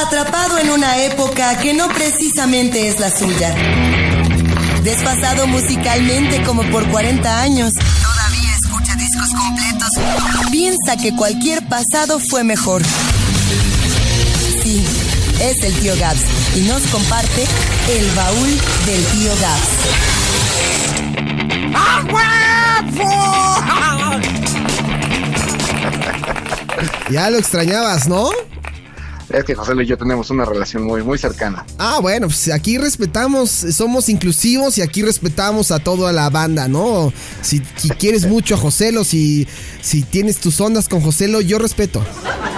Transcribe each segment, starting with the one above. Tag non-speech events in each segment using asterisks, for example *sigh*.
Atrapado en una época que no precisamente es la suya. Desfasado musicalmente como por 40 años. Todavía escucha discos completos. Piensa que cualquier pasado fue mejor. Sí, es el tío Gabs y nos comparte el baúl del tío Gabs. Ya lo extrañabas, ¿no? Es que José y yo tenemos una relación muy, muy cercana. Ah, bueno, pues aquí respetamos, somos inclusivos y aquí respetamos a toda la banda, ¿no? Si, quieres mucho a Joselo, si, si tienes tus ondas con Joselo, yo respeto.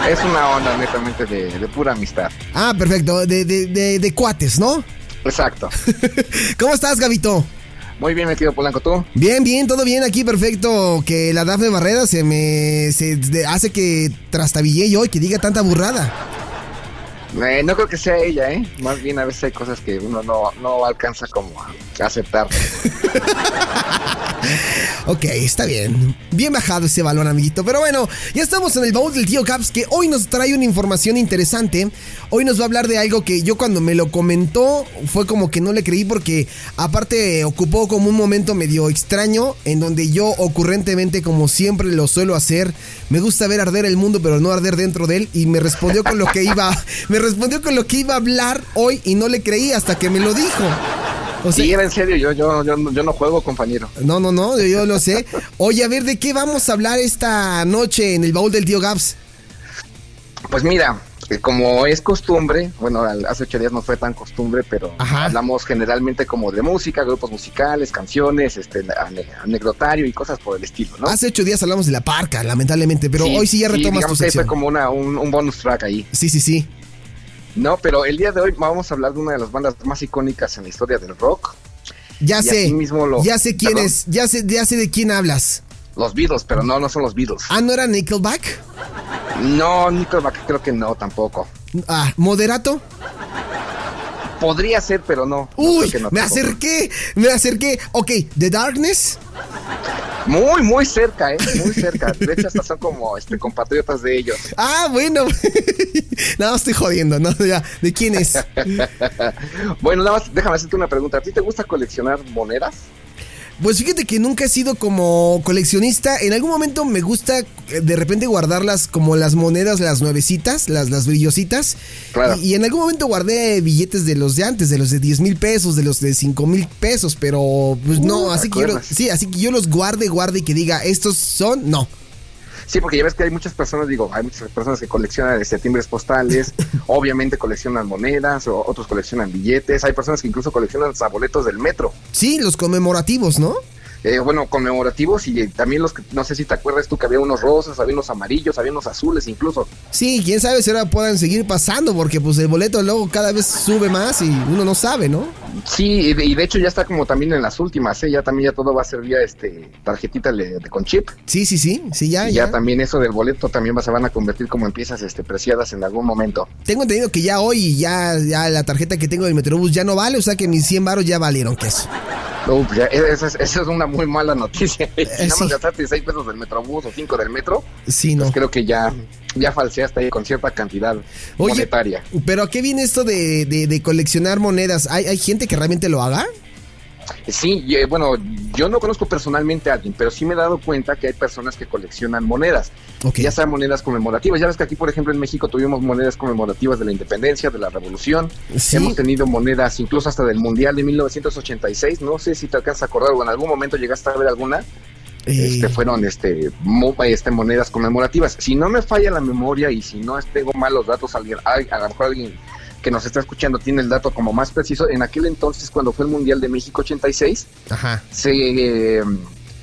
Es una onda netamente de, pura amistad. Ah, perfecto, de, de, de cuates, ¿no? Exacto. *laughs* ¿Cómo estás, Gabito? Muy bien, metido Polanco, ¿tú? Bien, bien, todo bien aquí, perfecto. Que la Dafne Barrera se me se hace que trastabille yo y que diga tanta burrada. Eh, no creo que sea ella, ¿eh? Más bien a veces hay cosas que uno no, no alcanza como a aceptar. *laughs* ok, está bien. Bien bajado ese balón, amiguito. Pero bueno, ya estamos en el baúl del tío Caps que hoy nos trae una información interesante. Hoy nos va a hablar de algo que yo cuando me lo comentó fue como que no le creí porque aparte ocupó como un momento medio extraño en donde yo ocurrentemente como siempre lo suelo hacer, me gusta ver arder el mundo pero no arder dentro de él y me respondió con lo que iba, *laughs* me respondió con lo que iba a hablar hoy y no le creí hasta que me lo dijo. O sí, era en serio, yo, yo, yo, yo, no juego, compañero. No, no, no, yo, lo sé. Oye, a ver, ¿de qué vamos a hablar esta noche en el baúl del tío Gabs? Pues mira, eh, como es costumbre, bueno, hace ocho días no fue tan costumbre, pero hablamos generalmente como de música, grupos musicales, canciones, este, anecdotario y cosas por el estilo, ¿no? Hace ocho días hablamos de La Parca, lamentablemente, pero hoy sí ya retomas tu sección. fue como una, un, un bonus track ahí. Sí, sí, sí. No, pero el día de hoy vamos a hablar de una de las bandas más icónicas en la historia del rock. Ya sé, ya sé quién es, ya sé, ya sé de quién hablas. Los Beatles, pero no, no son los Beatles. Ah, ¿no era Nickelback? No, Nickelback creo que no, tampoco. Ah, ¿Moderato? Podría ser, pero no. Uy, me acerqué, me acerqué. Ok, ¿The Darkness? Muy, muy cerca, ¿eh? Muy cerca. De hecho, hasta son como este, compatriotas de ellos. Ah, bueno. *laughs* nada más estoy jodiendo, ¿no? ¿De quién es? *laughs* bueno, nada más, déjame hacerte una pregunta. ¿A ti te gusta coleccionar monedas? Pues fíjate que nunca he sido como coleccionista. En algún momento me gusta eh, de repente guardarlas como las monedas, las nuevecitas, las, las brillositas. Y, en algún momento guardé billetes de los de antes, de los de 10 mil pesos, de los de 5 mil pesos, pero pues no, uh, así que yo, sí, así que yo los guarde, guarde y que diga, estos son, no. Sí, porque ya ves que hay muchas personas, digo, hay muchas personas que coleccionan este, timbres postales, *laughs* obviamente coleccionan monedas, o otros coleccionan billetes, hay personas que incluso coleccionan boletos del metro. Sí, los conmemorativos, ¿no? Eh, bueno, conmemorativos y también los que, no sé si te acuerdas tú que había unos rosas, había unos amarillos, había unos azules incluso. Sí, quién sabe si ahora puedan seguir pasando porque pues el boleto luego cada vez sube más y uno no sabe, ¿no? Sí, y de, hecho ya está como también en las últimas, ¿eh? ya también ya todo va a ser vía este tarjetita de, con chip. Sí, sí, sí, sí, ya, ya. también eso del boleto también se van a convertir como en piezas este, preciadas en algún momento. Tengo entendido que ya hoy ya, ya la tarjeta que tengo del Metrobús ya no vale, o sea que mis 100 baros ya valieron, ¿qué es? esa, es, una muy mala noticia. Si eh, nada más gastaste 6 pesos del Metrobús o 5 del metro, sí, no. Pues creo que ya, ya falseaste ahí con cierta cantidad monetaria. Pero ¿a qué viene esto de, de, coleccionar monedas? ¿Hay, ¿Hay gente que realmente lo haga? Sí, bueno, yo no conozco personalmente a alguien, pero sí me he dado cuenta que hay personas que coleccionan monedas, ya sean monedas conmemorativas. Ya ves que aquí, por ejemplo, en México tuvimos monedas conmemorativas de la independencia, de la revolución. Hemos tenido monedas incluso hasta del Mundial de 1986. No sé si te alcanzas a acordar o en algún momento llegaste a ver alguna. Eh. Este, fueron este, este, monedas conmemorativas. Si no me falla la memoria y si no tengo malos datos, alguien, a lo mejor alguien que nos está escuchando tiene el dato como más preciso, en aquel entonces cuando fue el Mundial de México 86, se,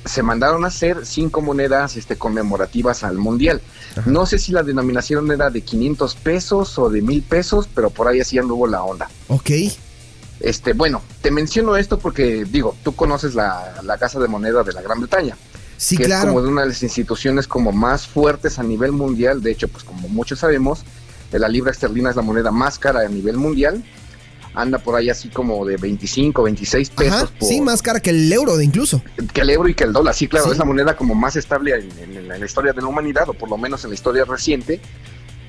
se mandaron a hacer cinco monedas este, conmemorativas al Mundial. No sé si la denominación era de 500 pesos o de mil pesos, pero por ahí así anduvo la onda. Ok. Este, bueno, te menciono esto porque, digo, tú conoces la, Casa de Moneda de la Gran Bretaña. Sí, que claro. es como de una de las instituciones como más fuertes a nivel mundial. De hecho, pues como muchos sabemos, la libra esterlina es la moneda más cara a nivel mundial anda por ahí así como de 25, 26 pesos. sí, más cara que el euro de incluso. Que el euro y que el dólar, sí, claro, es la moneda como más estable en, la historia de la humanidad, o por lo menos en la historia reciente.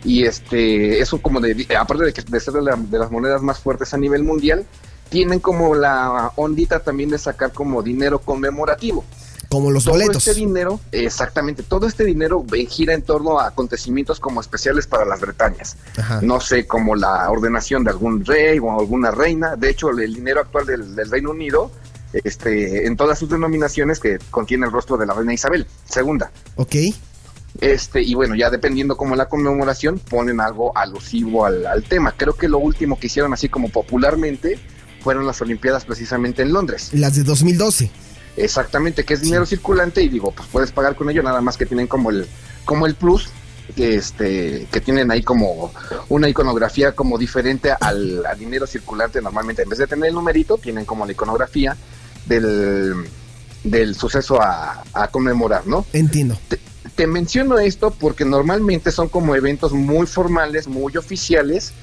Y este, eso como de, aparte de, que, de ser de, de las monedas más fuertes a nivel mundial, tienen como la ondita también de sacar como dinero conmemorativo. Como los todo boletos. este dinero, exactamente, todo este dinero gira en torno a acontecimientos como especiales para las Bretañas. No sé, como la ordenación de algún rey o alguna reina. De hecho, el dinero actual del, Reino Unido, este, en todas sus denominaciones, que contiene el rostro de la reina Isabel II. Ok. Este, y bueno, ya dependiendo como la conmemoración, ponen algo alusivo al, al tema. Creo que lo último que hicieron así como popularmente fueron las Olimpiadas precisamente en Londres. Las de 2012. Exactamente, que es dinero circulante y digo, pues puedes pagar con ello, nada más que tienen como el, como el plus, que este, que tienen ahí como una iconografía como diferente al, dinero circulante normalmente. En vez de tener el numerito, tienen como la iconografía del, del suceso a, conmemorar, ¿no? Entiendo. Te, te menciono esto porque normalmente son como eventos muy formales, muy oficiales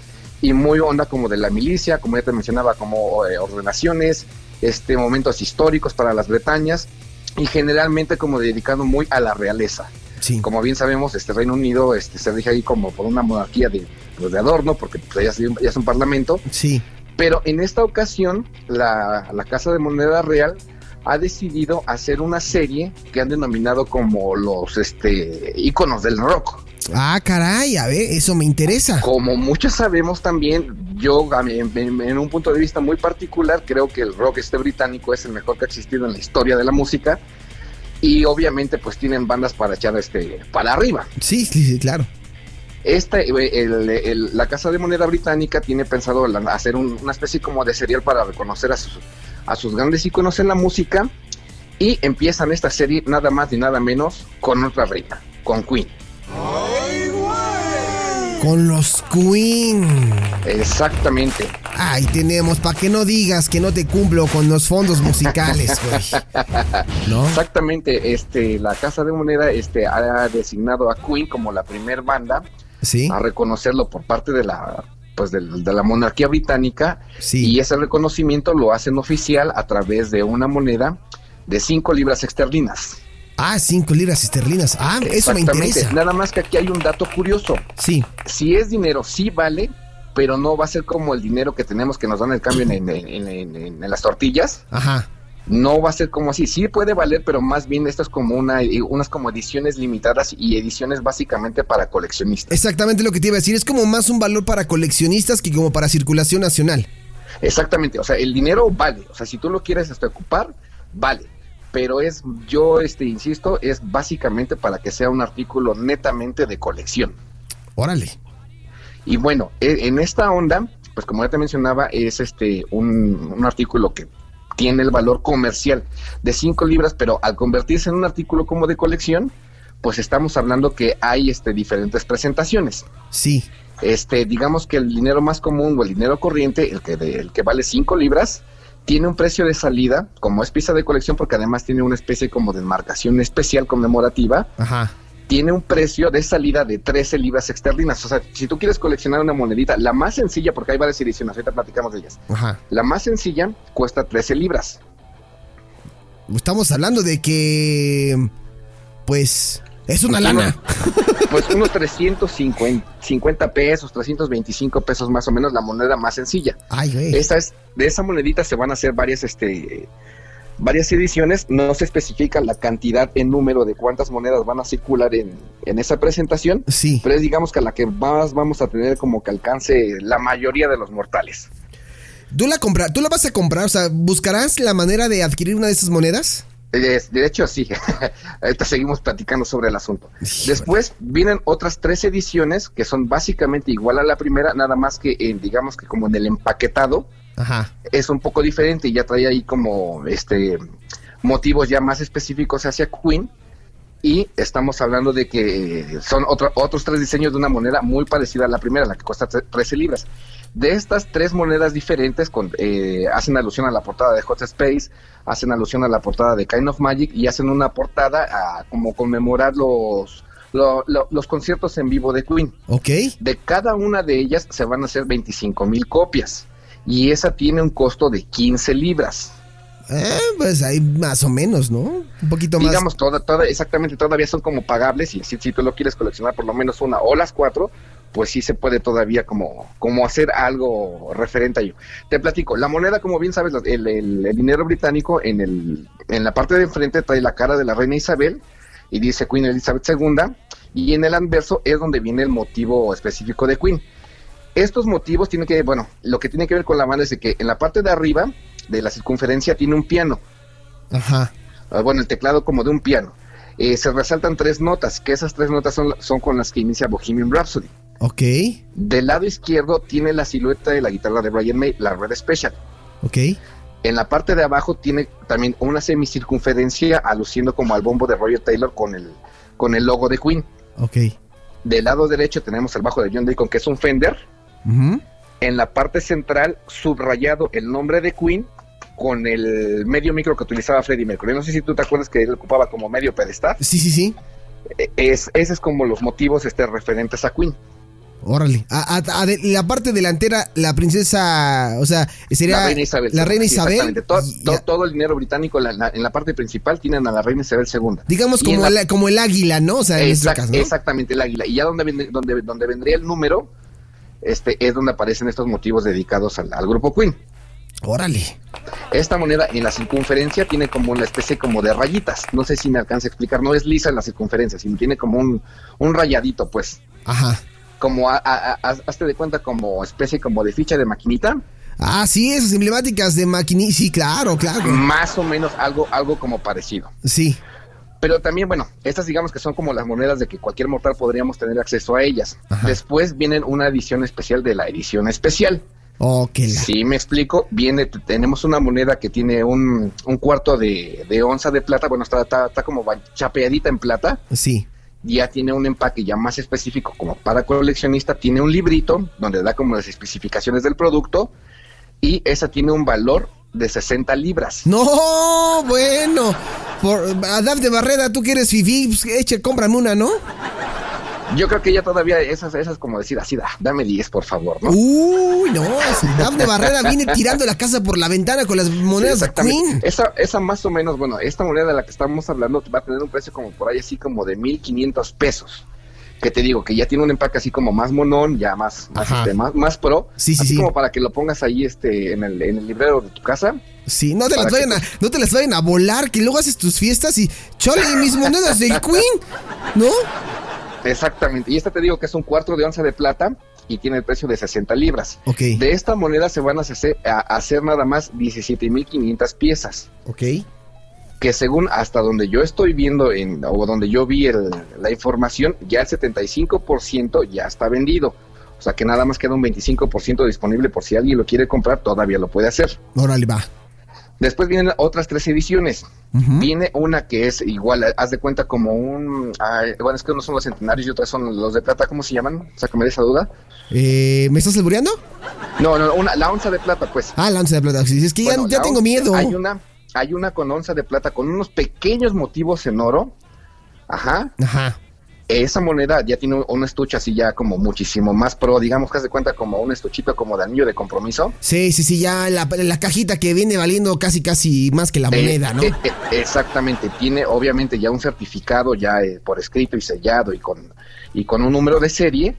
y muy onda como de la milicia, como ya te mencionaba, como eh, ordenaciones, este, momentos históricos para las Bretañas y generalmente como dedicado muy a la realeza. Sí. Como bien sabemos, este Reino Unido este, se rige ahí como por una monarquía de, pues, de adorno, porque pues, ya, es un parlamento. Sí. Pero en esta ocasión, la, la Casa de Moneda Real ha decidido hacer una serie que han denominado como los este, íconos del rock. Ah, caray, a ver, eso me interesa. Como muchos sabemos también, yo en, un punto de vista muy particular creo que el rock este británico es el mejor que ha existido en la historia de la música y obviamente pues tienen bandas para echar este para arriba. Sí, sí, sí claro. Esta, la Casa de Moneda Británica tiene pensado hacer una especie como de serial para reconocer a sus, a sus grandes íconos en la música y empiezan esta serie nada más y nada menos con otra reina, con Queen. Con los Queen. Exactamente. Ahí tenemos, para que no digas que no te cumplo con los fondos musicales, güey. *laughs* ¿No? Exactamente, este, la Casa de Moneda este, ha designado a Queen como la primer banda ¿Sí? a reconocerlo por parte de la pues de, la monarquía británica y ese reconocimiento lo hacen oficial a través de una moneda de 5 libras esterlinas. Ah, 5 libras esterlinas. Ah, eso me interesa. Nada más que aquí hay un dato curioso. Sí. Si es dinero, sí vale, pero no va a ser como el dinero que tenemos que nos dan el cambio en, las tortillas. Ajá. No va a ser como así. Sí puede valer, pero más bien esto es como una, unas como ediciones limitadas y ediciones básicamente para coleccionistas. Exactamente lo que te iba a decir. Es como más un valor para coleccionistas que como para circulación nacional. Exactamente. O sea, el dinero vale. O sea, si tú lo quieres hasta ocupar, vale pero es, yo este, insisto, es básicamente para que sea un artículo netamente de colección. Órale. Y bueno, e, en esta onda, pues como ya te mencionaba, es este un, un artículo que tiene el valor comercial de 5 libras, pero al convertirse en un artículo como de colección, pues estamos hablando que hay este diferentes presentaciones. Sí. Este, digamos que el dinero más común o el dinero corriente, el que el que vale 5 libras, tiene un precio de salida, como es pieza de colección, porque además tiene una especie como de enmarcación especial conmemorativa. Ajá. Tiene un precio de salida de 13 libras esterlinas. O sea, si tú quieres coleccionar una monedita, la más sencilla, porque hay varias ediciones, ahorita platicamos de ellas. Ajá. La más sencilla cuesta 13 libras. Estamos hablando de que. Pues. Es una lana. *laughs* pues unos 350 pesos, 325 pesos más o menos la moneda más sencilla. Ay, güey. Esa es, de esa monedita se van a hacer varias, este, varias ediciones. No se especifica la cantidad en número de cuántas monedas van a circular en, en esa presentación. Sí. Pero es digamos que a la que más vamos a tener como que alcance la mayoría de los mortales. ¿Tú la, compra, ¿Tú la vas a comprar? O sea, ¿buscarás la manera de adquirir una de esas monedas? De, hecho, sí. *laughs* Ahorita seguimos platicando sobre el asunto. Después vienen otras tres ediciones que son básicamente igual a la primera, nada más que en, digamos que como en el empaquetado Ajá. es un poco diferente y ya trae ahí como este motivos ya más específicos hacia Queen y estamos hablando de que son otros tres diseños de una moneda muy parecida a la primera, la que cuesta 13 libras. De estas tres monedas diferentes con, eh, hacen alusión a la portada de Hot Space, hacen alusión a la portada de Kind of Magic y hacen una portada a como conmemorar los, los conciertos en vivo de Queen. Ok. De cada una de ellas se van a hacer 25 mil copias y esa tiene un costo de 15 libras. Eh, pues ahí más o menos, ¿no? Un poquito más. Digamos, toda, toda, exactamente, todavía son como pagables y si, si tú lo quieres coleccionar por lo menos una o las cuatro, pues sí se puede todavía como, como hacer algo referente a ello. Te platico, la moneda, como bien sabes, el, el, dinero británico en, el, en la parte de enfrente trae la cara de la reina Isabel y dice Queen Elizabeth II y en el anverso es donde viene el motivo específico de Queen. Estos motivos tienen que, bueno, lo que tiene que ver con la banda es de que en la parte de arriba de la circunferencia tiene un piano. Ajá. Ah, bueno, el teclado como de un piano. Eh, se resaltan tres notas, que esas tres notas son, son con las que inicia Bohemian Rhapsody. Ok. Del lado izquierdo tiene la silueta de la guitarra de Brian May, la Red Special. Ok. En la parte de abajo tiene también una semicircunferencia aluciendo como al bombo de Roger Taylor con el, con el logo de Queen. Ok. Del lado derecho tenemos el bajo de John Deacon, que es un Fender. En la parte central, subrayado el nombre de Queen con el medio micro que utilizaba Freddie Mercury. No sé si tú te acuerdas que él ocupaba como medio pedestal. Sí, sí, sí. E, es, ese es como los motivos este, referentes a Queen. Órale. A, la parte delantera, la princesa, o sea, sería la reina Isabel. La reina Isabel. Todo, el dinero británico en la parte principal tienen a la reina Isabel II. Digamos como, el, como el águila, ¿no? O sea, en este caso, Exactamente, el águila. Y ya donde, donde, donde vendría el número, este es donde aparecen estos motivos dedicados al, grupo Queen. Órale. Esta moneda en la circunferencia tiene como una especie como de rayitas. No sé si me alcanza a explicar. No es lisa en la circunferencia, sino tiene como un, un rayadito, pues. Ajá. Como, hazte de cuenta, como especie como de ficha de maquinita. Ah, sí, esas emblemáticas de maquinita. Sí, claro, claro. Más o menos algo, algo como parecido. Sí. Pero también, bueno, estas digamos que son como las monedas de que cualquier mortal podríamos tener acceso a ellas. Después vienen una edición especial de la edición especial. Ok. Sí, me explico. Viene, tenemos una moneda que tiene un, cuarto de, onza de plata. Bueno, está, está, como chapeadita en plata. Sí. Ya tiene un empaque ya más específico como para coleccionista. Tiene un librito donde da como las especificaciones del producto. Y esa tiene un valor de 60 libras. No, bueno. Por de Barrera, tú quieres fifi, pues, eche, cómprame una, ¿no? Yo creo que ya todavía esas, esas como decir así, dame 10, por favor, ¿no? Uy, no, Daf de Barrera viene *laughs* tirando la casa por la ventana con las monedas de Queen. Esa, esa más o menos, bueno, esta moneda de la que estamos hablando va a tener un precio como por ahí así como de 1500 pesos que te digo, que ya tiene un empaque así como más monón, ya más, más, este, más, pro. Sí, sí, así sí. como para que lo pongas ahí este, en, el, en el librero de tu casa. Sí, no te, las vayan a, no te las vayan a volar, que luego haces tus fiestas y chole, mis monedas del Queen, ¿no? Exactamente. Y esta te digo que es un cuarto de onza de plata y tiene el precio de 60 libras. Ok. De esta moneda se van a hacer, a hacer nada más 17.500 piezas. Ok que según hasta donde yo estoy viendo en, o donde yo vi la información, ya el 75% ya está vendido. O sea que nada más queda un 25% disponible por si alguien lo quiere comprar, todavía lo puede hacer. Órale, va. Después vienen otras tres ediciones. Viene una que es igual, haz de cuenta como un... bueno, es que unos son los centenarios y otras son los de plata, ¿cómo se llaman? O sea, que me esa duda. Eh, ¿Me estás albureando? No, no, una, la onza de plata, pues. Ah, la onza de plata. Es que ya, tengo miedo. Hay una, hay una con onza de plata con unos pequeños motivos en oro. Ajá. Ajá. Esa moneda ya tiene un estuche así ya como muchísimo más pro, digamos que se cuenta como un estuchito como de anillo de compromiso. Sí, sí, sí, ya la, la cajita que viene valiendo casi casi más que la eh, moneda, ¿no? Eh, eh, exactamente, tiene obviamente ya un certificado ya por escrito y sellado y con, y con un número de serie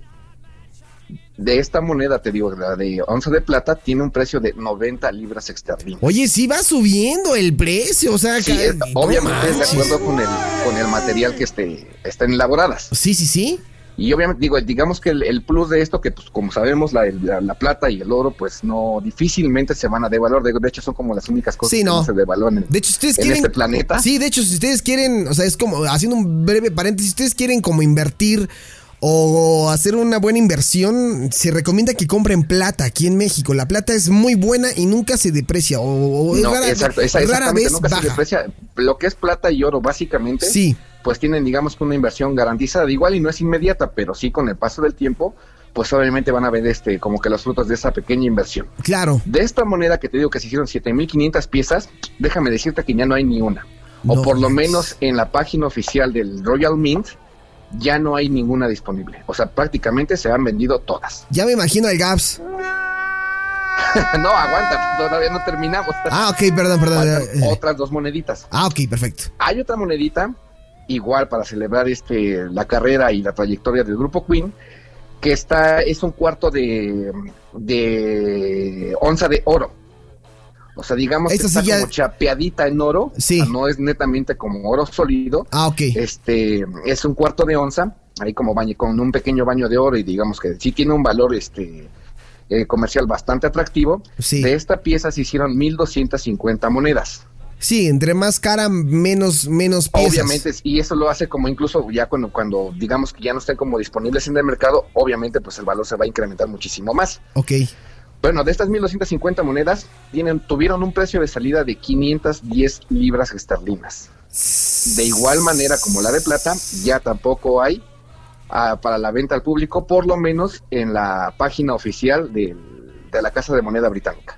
de esta moneda, te digo, la de onza de plata, tiene un precio de 90 libras esterlinas. Oye, sí va subiendo el precio, o sea, que, obviamente es de acuerdo con el, con el material que esté, estén elaboradas. Sí, sí, sí. Y obviamente, digo, digamos que el, plus de esto, que pues como sabemos, la, la, plata y el oro, pues no, difícilmente se van a devaluar. De, de hecho, son como las únicas cosas que no se devalúan en, de hecho, ustedes quieren, este planeta. Sí, de hecho, si ustedes quieren, o sea, es como, haciendo un breve paréntesis, si ustedes quieren como invertir o hacer una buena inversión, se recomienda que compren plata aquí en México. La plata es muy buena y nunca se deprecia. O, no, rara, exacto, rara vez nunca se deprecia. Lo que es plata y oro, básicamente, sí. pues tienen, digamos, una inversión garantizada. Igual y no es inmediata, pero sí con el paso del tiempo, pues obviamente van a ver este como que los frutos de esa pequeña inversión. Claro. De esta moneda que te digo que se hicieron 7500 piezas, déjame decirte que ya no hay ni una. O por lo menos en la página oficial del Royal Mint ya no hay ninguna disponible. O sea, prácticamente se han vendido todas. *laughs* Ya me imagino el Gaps. no, aguanta, todavía no terminamos. Ah, ok, perdón, perdón. Otras dos moneditas. Ah, ok, perfecto. Hay otra monedita, igual para celebrar este la carrera y la trayectoria del grupo Queen, que está, es un cuarto de, de onza de oro. O sea, digamos que está como chapeadita en oro. Sí. no es netamente como oro sólido. Ah, ok. Este, es un cuarto de onza, ahí como baño, con un pequeño baño de oro y digamos que sí tiene un valor este eh, comercial bastante atractivo. Sí. De esta pieza se hicieron 1250 monedas. Sí, entre más cara, menos, menos piezas. Obviamente, y eso lo hace como incluso ya cuando, cuando digamos que ya no estén como disponibles en el mercado, obviamente pues el valor se va a incrementar muchísimo más. Ok. Bueno, de estas 1250 monedas tienen, tuvieron un precio de salida de 510 libras esterlinas. De igual manera como la de plata, ya tampoco hay ah, para la venta al público, por lo menos en la página oficial de, de la Casa de Moneda Británica.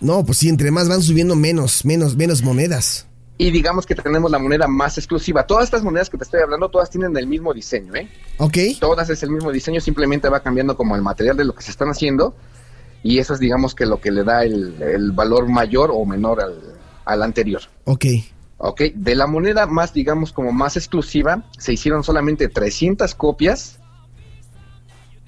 No, pues sí, entre más van subiendo menos, menos, menos monedas. Y digamos que tenemos la moneda más exclusiva. Todas estas monedas que te estoy hablando, todas tienen el mismo diseño, ¿eh? Ok. Todas es el mismo diseño, simplemente va cambiando como el material de lo que se están haciendo. Y eso es, digamos, que lo que le da el, valor mayor o menor al, al anterior. Ok. Ok. De la moneda más, digamos, como más exclusiva, se hicieron solamente 300 copias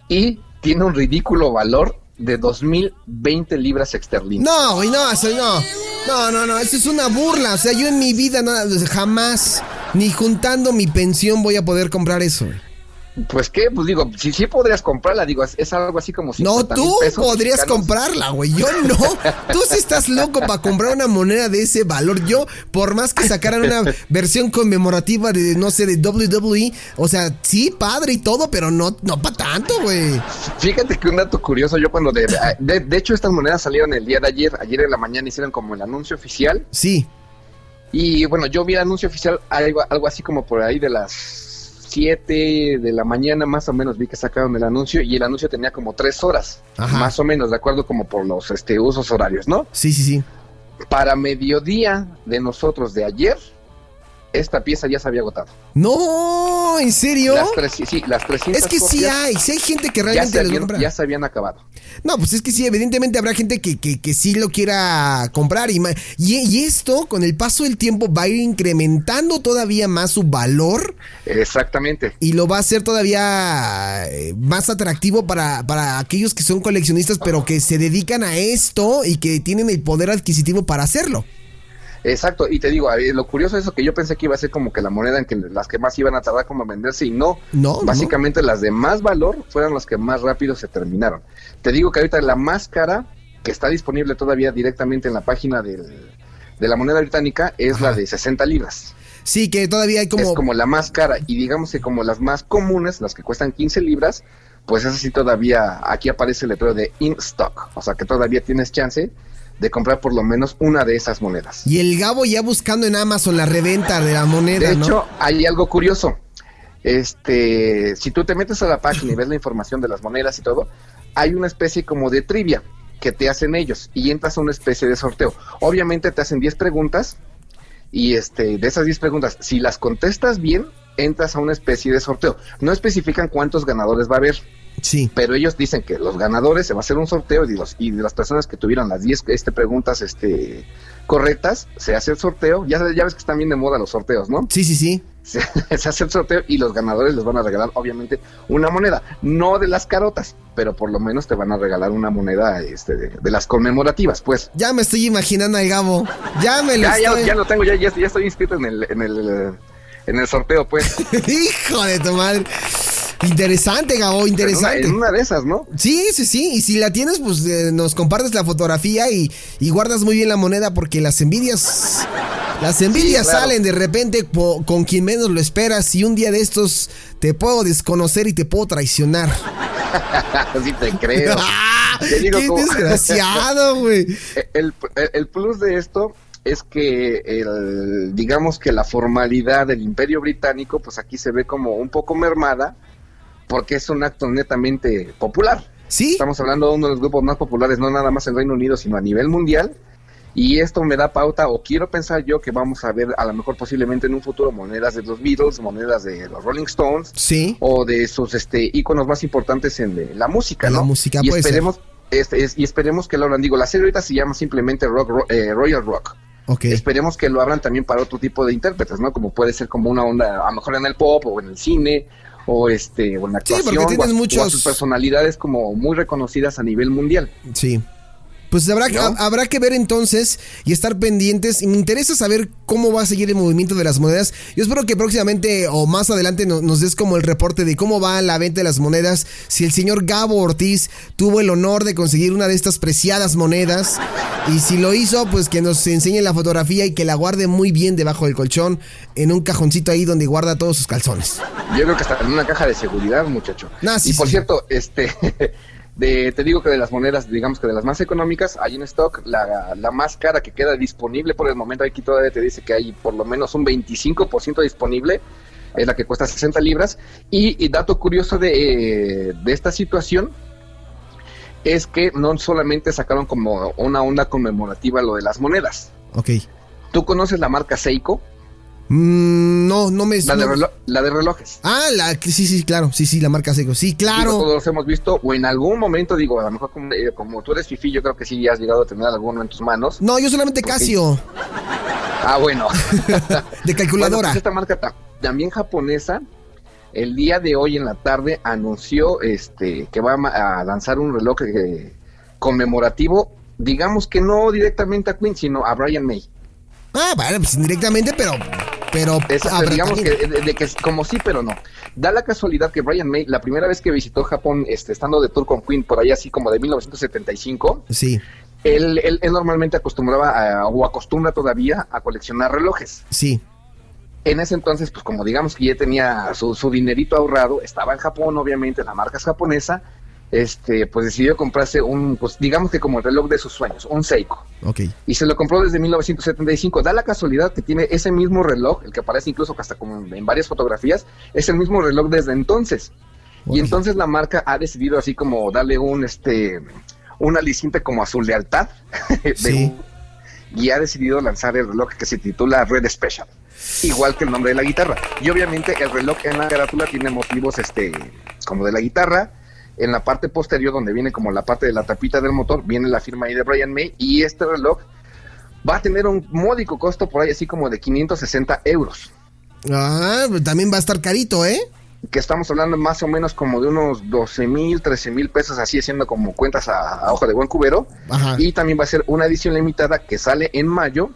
y tiene un ridículo valor de 2020 libras esterlinas. No, no, eso no. No, no, no, eso es una burla. O sea, yo en mi vida nada, jamás, ni juntando mi pensión voy a poder comprar eso. Pues qué, pues digo, si sí podrías comprarla, digo, es, algo así como si. No, tú podrías comprarla, güey. Yo no. *laughs* tú sí estás loco para comprar una moneda de ese valor. Yo, por más que sacaran una versión conmemorativa de, no sé, de WWE, o sea, sí, padre y todo, pero no, no para tanto, güey. Fíjate que un dato curioso, yo cuando de, de, hecho estas monedas salieron el día de ayer, ayer en la mañana hicieron como el anuncio oficial. Sí. Y bueno, yo vi el anuncio oficial algo, algo así como por ahí de las 7 de la mañana más o menos vi que sacaron el anuncio y el anuncio tenía como 3 horas, más o menos, de acuerdo como por los este, usos horarios, ¿no? Sí, sí, sí. Para mediodía de nosotros de ayer, esta pieza ya se había agotado. No, ¿en serio? Las tres, sí, las 300 Es que sí hay, sí hay gente que realmente ya se, habían, ya se habían acabado. No, pues es que sí, evidentemente habrá gente que, que, que sí lo quiera comprar. Y, y, esto, con el paso del tiempo, va a ir incrementando todavía más su valor. Exactamente. Y lo va a hacer todavía eh, más atractivo para, para aquellos que son coleccionistas, pero que se dedican a esto y que tienen el poder adquisitivo para hacerlo. Exacto, y te digo, lo curioso es eso que yo pensé que iba a ser como que la moneda en que las que más iban a tardar como a venderse y no, no básicamente las de más valor fueron las que más rápido se terminaron. Te digo que ahorita la más cara que está disponible todavía directamente en la página del, de la moneda británica es la de 60 libras. Sí, que todavía hay como... Es como la más cara y digamos que como las más comunes, las que cuestan 15 libras, pues esa sí todavía, aquí aparece el letrero de in stock, o sea que todavía tienes chance de comprar por lo menos una de esas monedas. Y el Gabo ya buscando en Amazon la reventa de la moneda. De hecho, hay algo curioso. Este, si tú te metes a la página y ves la información de las monedas y todo, hay una especie como de trivia que te hacen ellos y entras a una especie de sorteo. Obviamente te hacen 10 preguntas y este, de esas 10 preguntas, si las contestas bien, entras a una especie de sorteo. No especifican cuántos ganadores va a haber. Sí. Pero ellos dicen que los ganadores se va a hacer un sorteo y, los, y de las personas que tuvieron las 10 este, preguntas este, correctas, se hace el sorteo. Ya, ya ves que están bien de moda los sorteos, ¿no? Sí, sí, sí. *laughs* Se, hace el sorteo y los ganadores les van a regalar, obviamente, una moneda. No de las carotas, pero por lo menos te van a regalar una moneda este, de, las conmemorativas, pues. Ya me estoy imaginando al Gabo. Ya me lo ya, ya, lo tengo, ya, ya, estoy inscrito en el, en el, en el sorteo, pues. *laughs* Hijo de tu madre. Interesante, Gabo, interesante. En una, de esas, ¿no? Sí, sí, sí. Y si la tienes, pues eh, nos compartes la fotografía y, guardas muy bien la moneda porque las envidias Las envidias salen de repente con quien menos lo esperas y un día de estos te puedo desconocer y te puedo traicionar. *laughs* sí te creo. *laughs* Qué desgraciado, *laughs* güey. El, el, plus de esto es que el, digamos que la formalidad del imperio británico, pues aquí se ve como un poco mermada, porque es un acto netamente popular. Sí. Estamos hablando de uno de los grupos más populares, no nada más en Reino Unido, sino a nivel mundial. Y esto me da pauta, o quiero pensar yo que vamos a ver a lo mejor posiblemente en un futuro monedas de los Beatles, monedas de los Rolling Stones, sí. o de sus este íconos más importantes en la música, ¿no? La música, y esperemos, Este, y esperemos que lo abran. Digo, la serie ahorita se llama simplemente Rock, eh, Royal Rock. Okay. Esperemos que lo abran también para otro tipo de intérpretes, ¿no? Como puede ser como una onda, a lo mejor en el pop o en el cine o este o en la actuación sí, porque muchos... sus personalidades como muy reconocidas a nivel mundial. Sí. Pues habrá, habrá que ver entonces y estar pendientes. Y me interesa saber cómo va a seguir el movimiento de las monedas. Yo espero que próximamente o más adelante nos des como el reporte de cómo va la venta de las monedas. Si el señor Gabo Ortiz tuvo el honor de conseguir una de estas preciadas monedas. Y si lo hizo, pues que nos enseñe la fotografía y que la guarde muy bien debajo del colchón. En un cajoncito ahí donde guarda todos sus calzones. Yo creo que está en una caja de seguridad, muchacho. y por cierto, este... *laughs* te digo que de las monedas, digamos que de las más económicas, hay en stock la, la más cara que queda disponible por el momento. Aquí todavía te dice que hay por lo menos un 25% disponible, es la que cuesta 60 libras. Y, dato curioso de, de esta situación es que no solamente sacaron como una onda conmemorativa lo de las monedas. Ok. ¿Tú conoces la marca Seiko? Mm, no, no me... La de, la de relojes. Ah, la, sí, sí, claro, sí, sí, la marca Seiko, sí, claro. todos hemos visto, o en algún momento, digo, a lo mejor como, eh, tú eres fifi, yo creo que sí has llegado a tener alguno en tus manos. No, yo solamente Casio. Ah, bueno. *laughs* de calculadora. Pues esta marca también japonesa, el día de hoy en la tarde anunció este que va a lanzar un reloj eh, conmemorativo, digamos que no directamente a Queen, sino a Brian May. Ah, vale, pues indirectamente, pero pero digamos que, de, que como sí, pero no. Da la casualidad que Brian May, la primera vez que visitó Japón, este, estando de tour con Queen, por ahí así como de 1975, sí. él, él, normalmente acostumbraba o acostumbra todavía a coleccionar relojes. Sí. En ese entonces, pues como digamos que ya tenía su, su dinerito ahorrado, estaba en Japón, obviamente, la marca es japonesa, este, pues decidió comprarse un, pues digamos que como el reloj de sus sueños, un Seiko. Ok. Y se lo compró desde 1975. Da la casualidad que tiene ese mismo reloj, el que aparece incluso hasta como en varias fotografías, es el mismo reloj desde entonces. Y entonces la marca ha decidido así como darle un, este, un aliciente como a su lealtad. *laughs* sí. y ha decidido lanzar el reloj que se titula Red Special. Igual que el nombre de la guitarra. Y obviamente el reloj en la carátula tiene motivos, este, como de la guitarra en la parte posterior, donde viene como la parte de la tapita del motor, viene la firma ahí de Brian May y este reloj va a tener un módico costo por ahí así como de 560 euros. Ah, pues también va a estar carito, ¿eh? Que estamos hablando más o menos como de unos 12 mil, 13 mil pesos, así haciendo como cuentas a, hoja de buen cubero. Y también va a ser una edición limitada que sale en mayo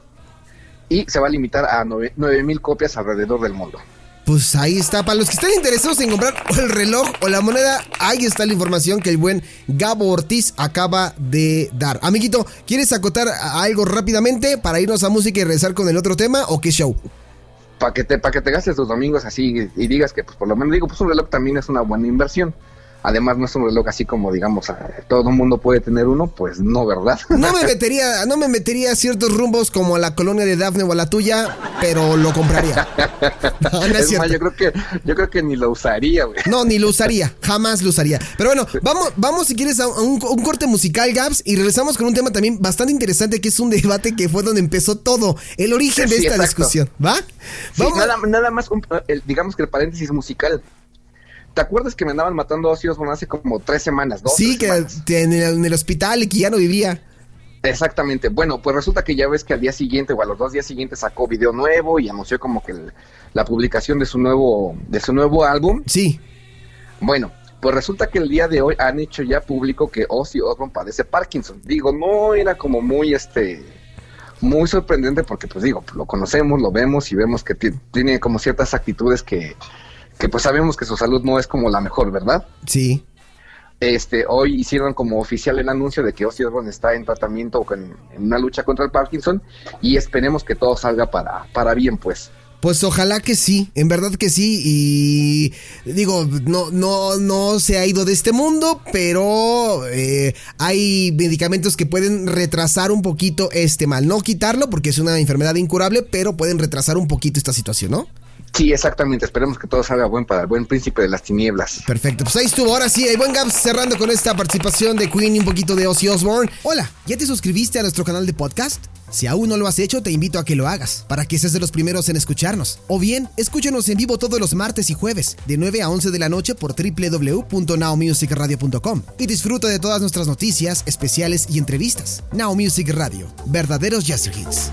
y se va a limitar a 9 mil copias alrededor del mundo. Pues ahí está, para los que están interesados en comprar el reloj o la moneda, ahí está la información que el buen Gabo Ortiz acaba de dar. Amiguito, ¿quieres acotar algo rápidamente para irnos a música y regresar con el otro tema o qué show? Para que, te, que te gastes tus domingos así y digas que pues por lo menos digo, pues un reloj también es una buena inversión. Además, no es un reloj así como, digamos, todo el mundo puede tener uno, pues no, ¿verdad? *laughs* No me metería, no me metería a ciertos rumbos como a la colonia de Dafne o a la tuya, pero lo compraría. *laughs* No, es, yo creo que, yo creo que ni lo usaría, güey. No, ni lo usaría, jamás lo usaría. Pero bueno, *laughs* vamos, vamos si quieres a un, corte musical, Gabs, y regresamos con un tema también bastante interesante, que es un debate que fue donde empezó todo, el origen de esta discusión, ¿va? nada, nada más, digamos que el paréntesis musical. ¿Te acuerdas que me andaban matando Ozzy Osbourne hace como tres semanas? Dos, sí, que En, el, hospital y que ya no vivía. Exactamente. Bueno, pues resulta que ya ves que al día siguiente o a los dos días siguientes sacó video nuevo y anunció como que la publicación de su nuevo de su nuevo álbum. Sí. Bueno, pues resulta que el día de hoy han hecho ya público que Ozzy Osbourne padece Parkinson. Digo, no era como muy este muy sorprendente porque pues digo, lo conocemos, lo vemos y vemos que tiene como ciertas actitudes que que pues sabemos que su salud no es como la mejor, ¿verdad? Sí. este, hoy hicieron como oficial el anuncio de que Ozzy Osbourne está en tratamiento o en, una lucha contra el Parkinson y esperemos que todo salga para, para bien, pues. Pues ojalá que sí, en verdad que sí. Y digo, no, no, no se ha ido de este mundo, pero eh, hay medicamentos que pueden retrasar un poquito este mal. No quitarlo porque es una enfermedad incurable, pero pueden retrasar un poquito esta situación, ¿no? Sí, exactamente. Esperemos que todo salga buen para el buen príncipe de las tinieblas. Perfecto. Pues ahí estuvo. Ahora sí, el buen Gaps cerrando con esta participación de Queen y un poquito de Ozzy Osbourne. Hola, ¿ya te suscribiste a nuestro canal de podcast? Si aún no lo has hecho, te invito a que lo hagas, para que seas de los primeros en escucharnos. O bien, escúchanos en vivo todos los martes y jueves, de 9 a 11 de la noche por www.nowmusicradio.com. Y disfruta de todas nuestras noticias, especiales y entrevistas. Now Music Radio, verdaderos jazz hits.